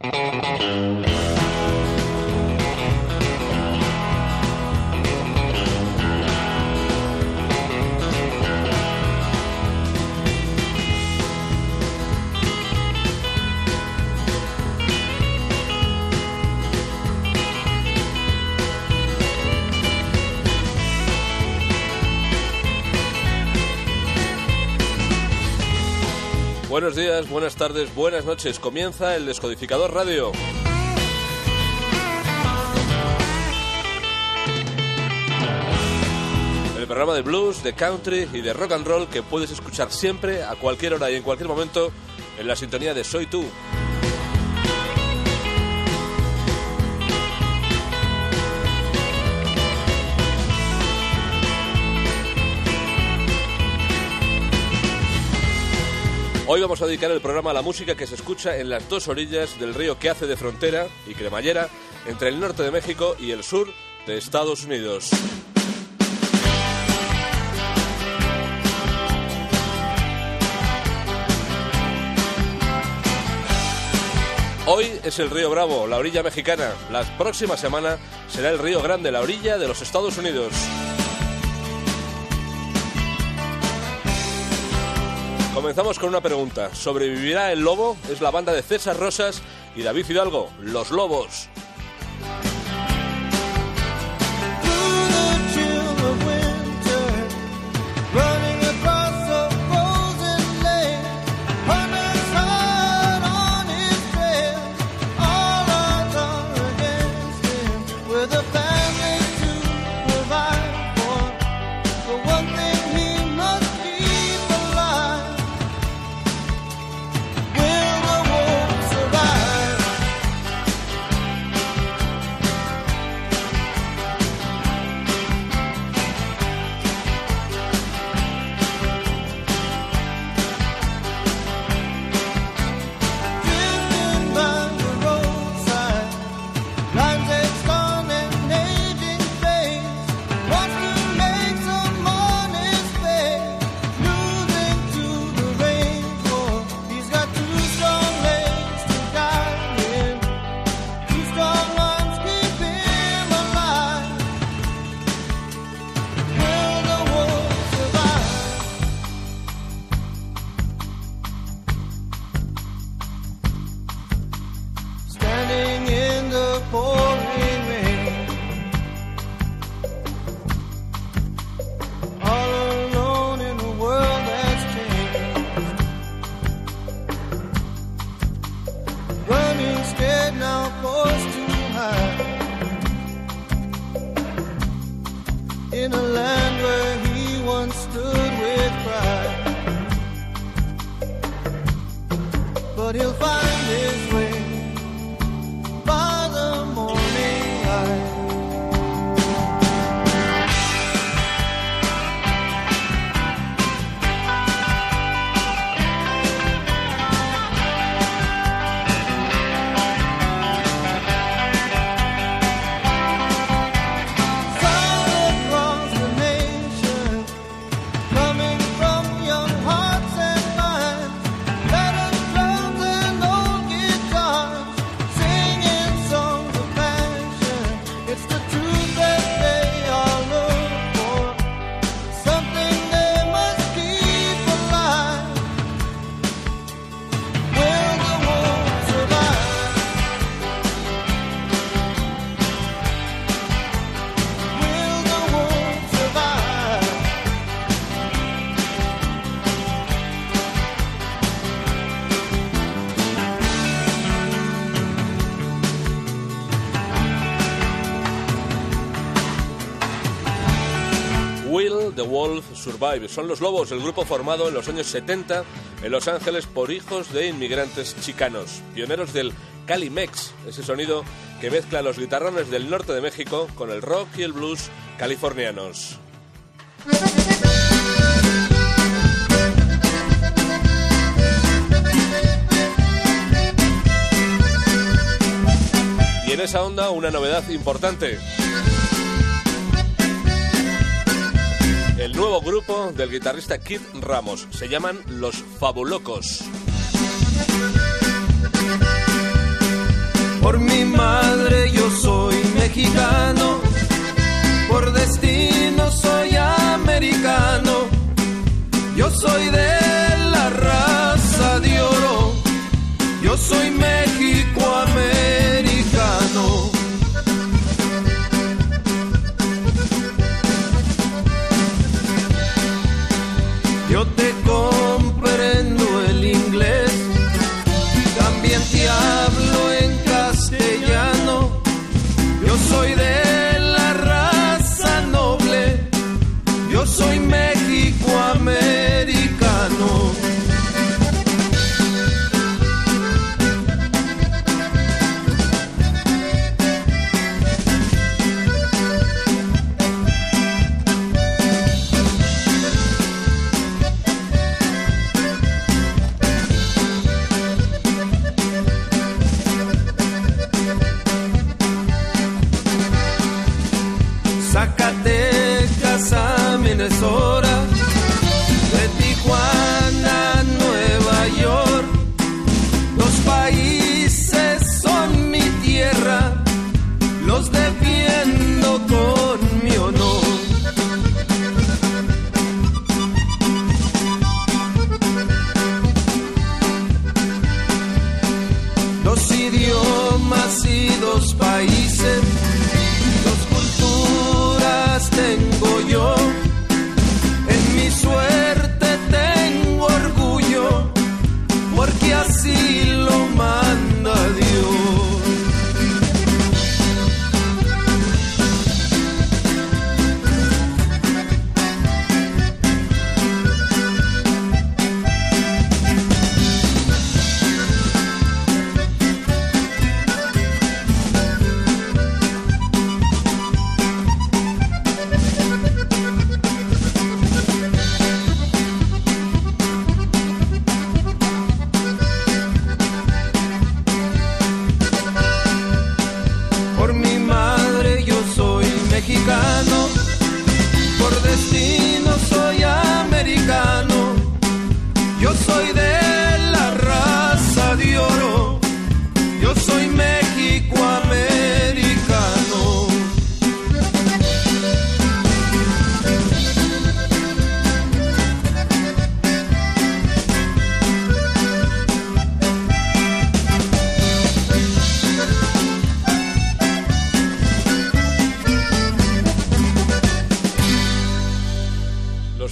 Música Buenos días, buenas tardes, buenas noches. Comienza el Descodificador Radio. El programa de blues, de country y de rock and roll que puedes escuchar siempre, a cualquier hora y en cualquier momento, en la sintonía de Soy Tú. Hoy vamos a dedicar el programa a la música que se escucha en las dos orillas del río que hace de frontera y cremallera entre el norte de México y el sur de Estados Unidos. Hoy es el río Bravo, la orilla mexicana. La próxima semana será el río Grande, la orilla de los Estados Unidos. Comenzamos con una pregunta. ¿Sobrevivirá el lobo? Es la banda de César Rosas y David Hidalgo, Los Lobos. The Wolf Survive. Son los Lobos, el grupo formado en los años 70 en Los Ángeles por hijos de inmigrantes chicanos, pioneros del Calimex, ese sonido que mezcla los guitarrones del norte de México con el rock y el blues californianos. Y en esa onda una novedad importante. nuevo grupo del guitarrista Kid Ramos. Se llaman Los Fabulocos. Por mi madre yo soy mexicano, por destino soy americano, yo soy de soy menos.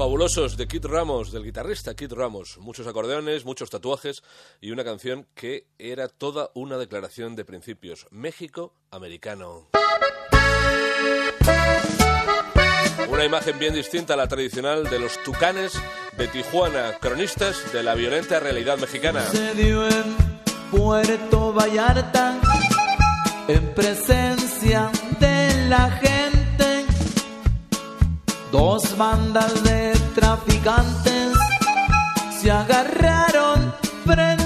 fabulosos de Kid Ramos, del guitarrista Kid Ramos. Muchos acordeones, muchos tatuajes y una canción que era toda una declaración de principios. México americano. Una imagen bien distinta a la tradicional de los tucanes de Tijuana, cronistas de la violenta realidad mexicana. Se dio en Puerto Vallarta en presencia de la gente Dos bandas de traficantes se agarraron frente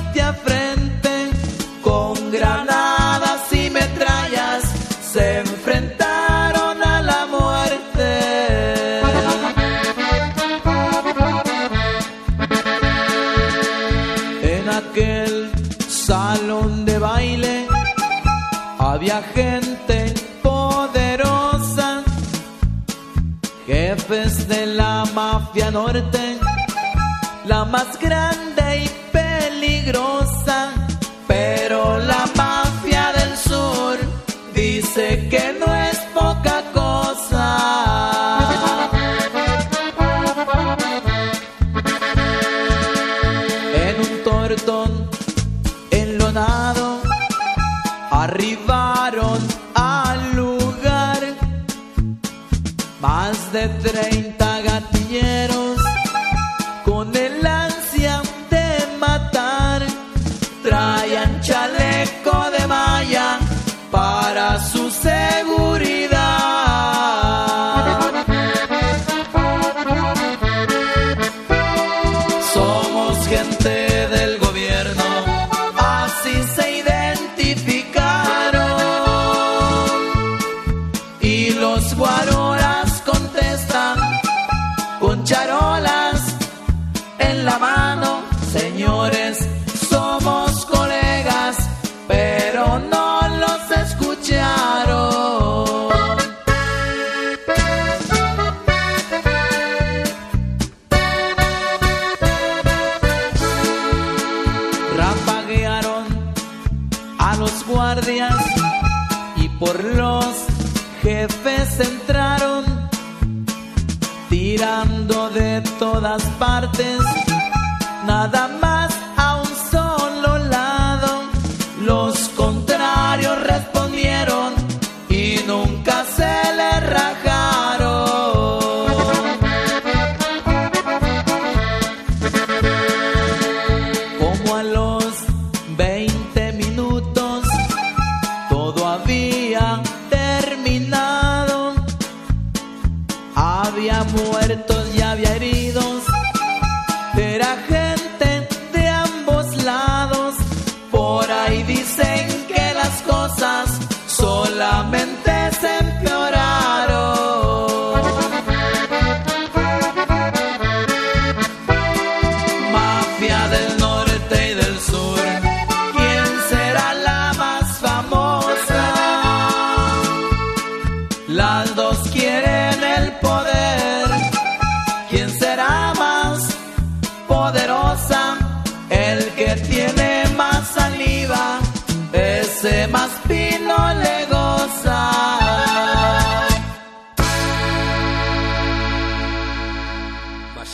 grande y peligrosa, pero la mafia del sur dice que no es poca cosa. En un tortón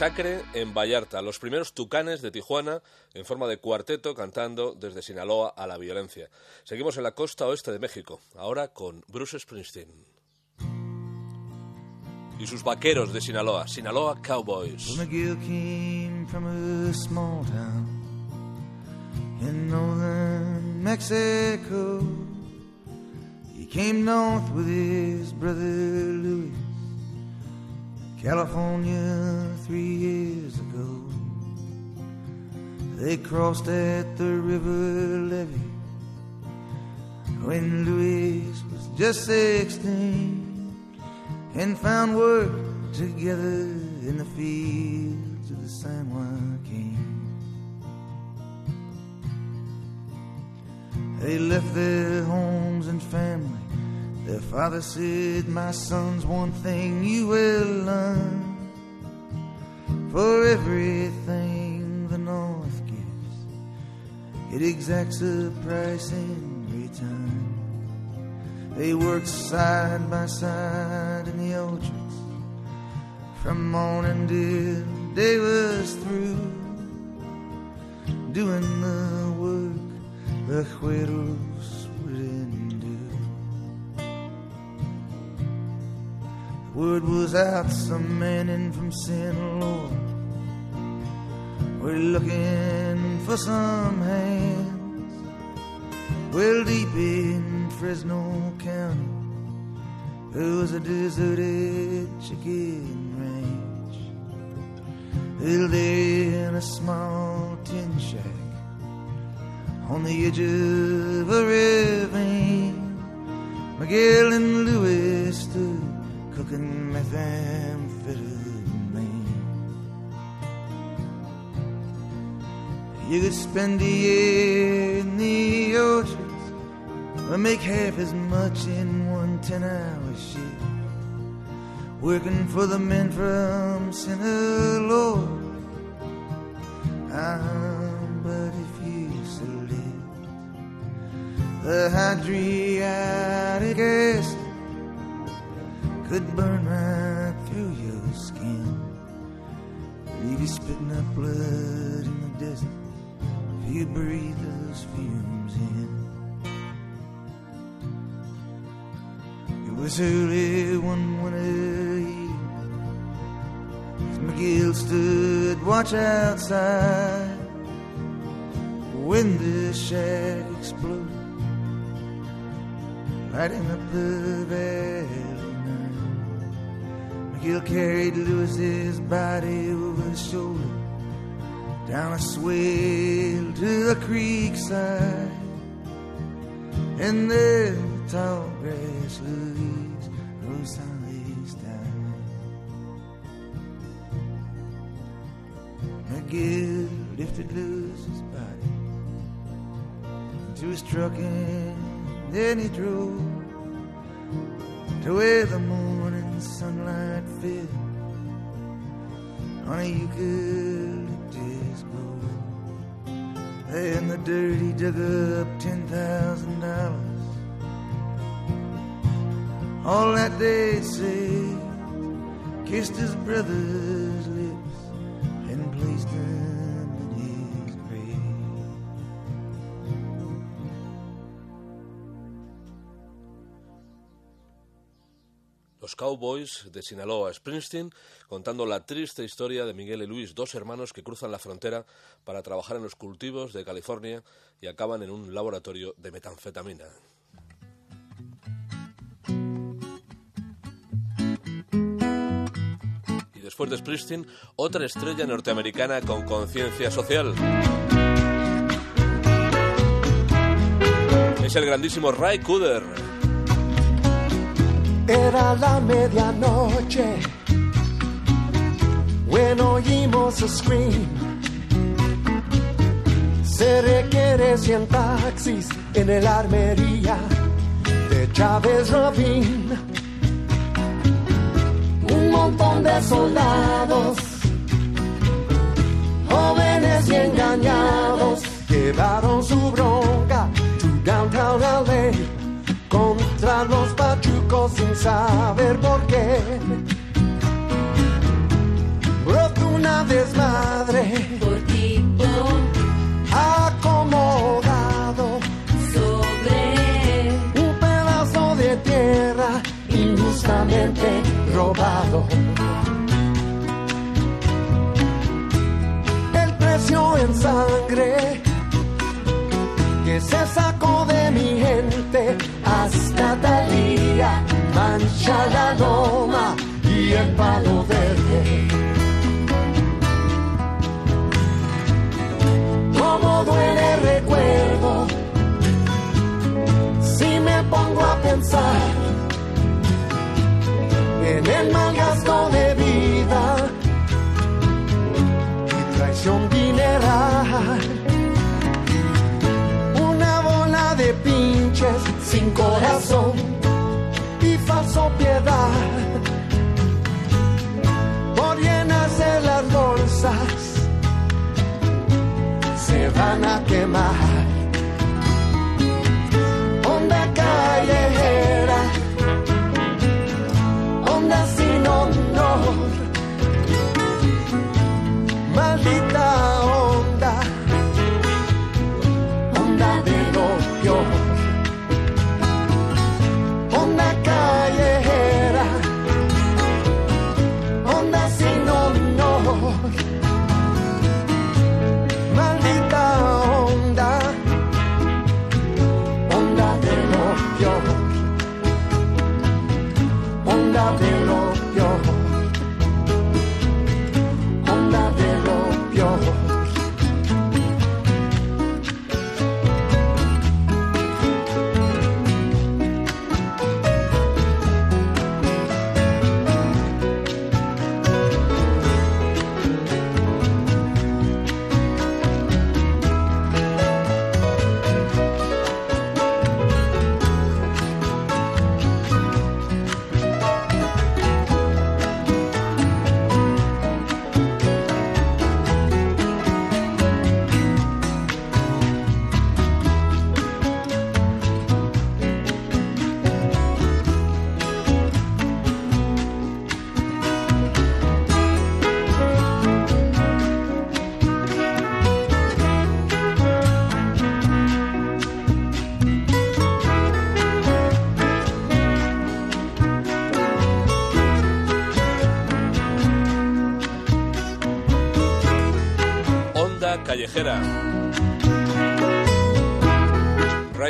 Masacre en Vallarta, los primeros tucanes de Tijuana en forma de cuarteto cantando desde Sinaloa a la violencia. Seguimos en la costa oeste de México, ahora con Bruce Springsteen. Y sus vaqueros de Sinaloa, Sinaloa Cowboys. He came north with his brother Louis. California three years ago. They crossed at the river levee when Louis was just 16 and found work together in the fields of the San Joaquin. They left their homes and family their father said, My son's one thing you will learn. For everything the North gives, it exacts a price in return. They worked side by side in the orchards from morning till day was through, doing the work the cueros Word was out, some men in from Sinaloa were looking for some hands. Well, deep in Fresno County, there was a deserted chicken ranch. Well, there in a small tin shack on the edge of a ravine, Miguel and stood cooking methamphetamine. You could spend a year in the orchards or make half as much in one ten hour shift. Working for the men from Sinaloa. Ah, but if you select the Hadriatic acid could burn right through your skin. Leave you spitting up blood in the desert if you breathe those fumes in. It was early one winter eve as McGill stood watch outside when the shack exploded, lighting up the valley. McGill carried Lewis's body over his shoulder down a swale to the creek side. And there the tall grass Louise rose Sally's died. McGill lifted Lewis's body into his truck and then he drove to where the morning sunlight on a eucalyptus grove. There in the dirt, he dug up ten thousand dollars. All that day saved, kissed his brother's Los Cowboys de Sinaloa, Springsteen, contando la triste historia de Miguel y Luis, dos hermanos que cruzan la frontera para trabajar en los cultivos de California y acaban en un laboratorio de metanfetamina. Y después de Springsteen, otra estrella norteamericana con conciencia social. Es el grandísimo Ray Cooder. Era la medianoche, bueno oímos a scream. Se requiere 100 taxis en el armería de Chávez Rabin. Un montón de soldados, jóvenes y engañados, llevaron su bronca to downtown LA contra los pachucos sin saber por qué. Brotó una desmadre. Cortito acomodado sobre un pedazo de tierra injustamente robado. Onda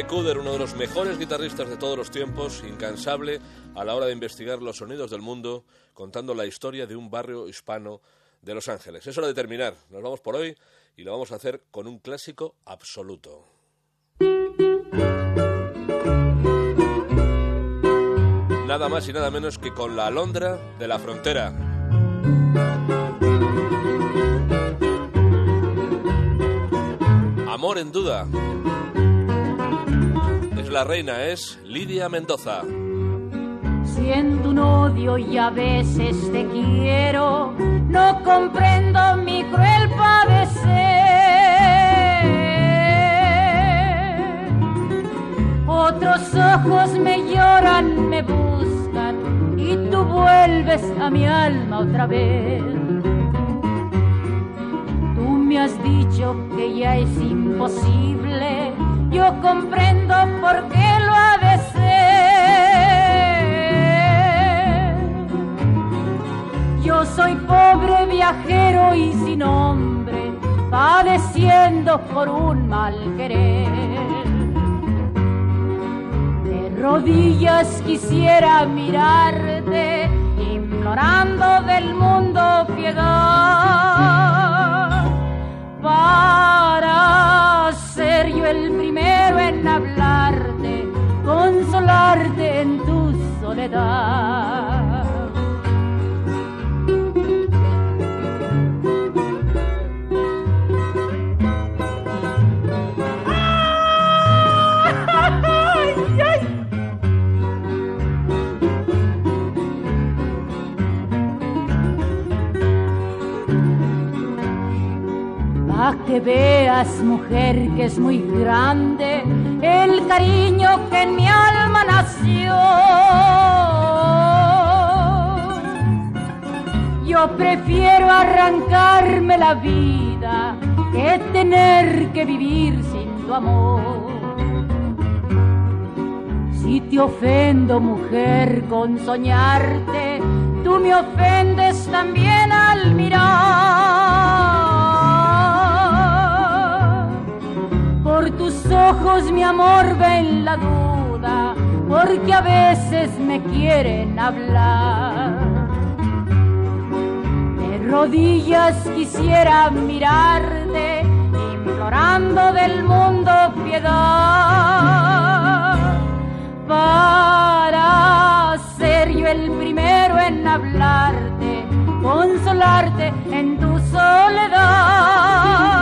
Ray Cooder, uno de los mejores guitarristas de todos los tiempos, incansable a la hora de investigar los sonidos del mundo, contando la historia de un barrio hispano de Los Ángeles. Es hora de terminar. Nos vamos por hoy y lo vamos a hacer con un clásico absoluto. Nada más y nada menos que con la alondra de la frontera. Amor en duda. La reina, es Lidia Mendoza. Siento un odio y a veces te quiero, no comprendo mi cruel padecer. Otros ojos me lloran, me buscan y tú vuelves a mi alma otra vez. Tú me has dicho que ya es imposible, yo comprendo por qué lo ha de ser. Yo soy pobre viajero y sin hombre, padeciendo por un mal querer. De rodillas quisiera mirarte, implorando del mundo piedad, para ser yo el primero en hablarte, consolarte en tu soledad. Que veas, mujer, que es muy grande el cariño que en mi alma nació. Yo prefiero arrancarme la vida que tener que vivir sin tu amor. Si te ofendo, mujer, con soñarte, tú me ofendes también ojos, mi amor, ven la duda, porque a veces me quieren hablar. De rodillas quisiera mirarte, implorando del mundo piedad, para ser yo el primero en hablarte, consolarte en tu soledad.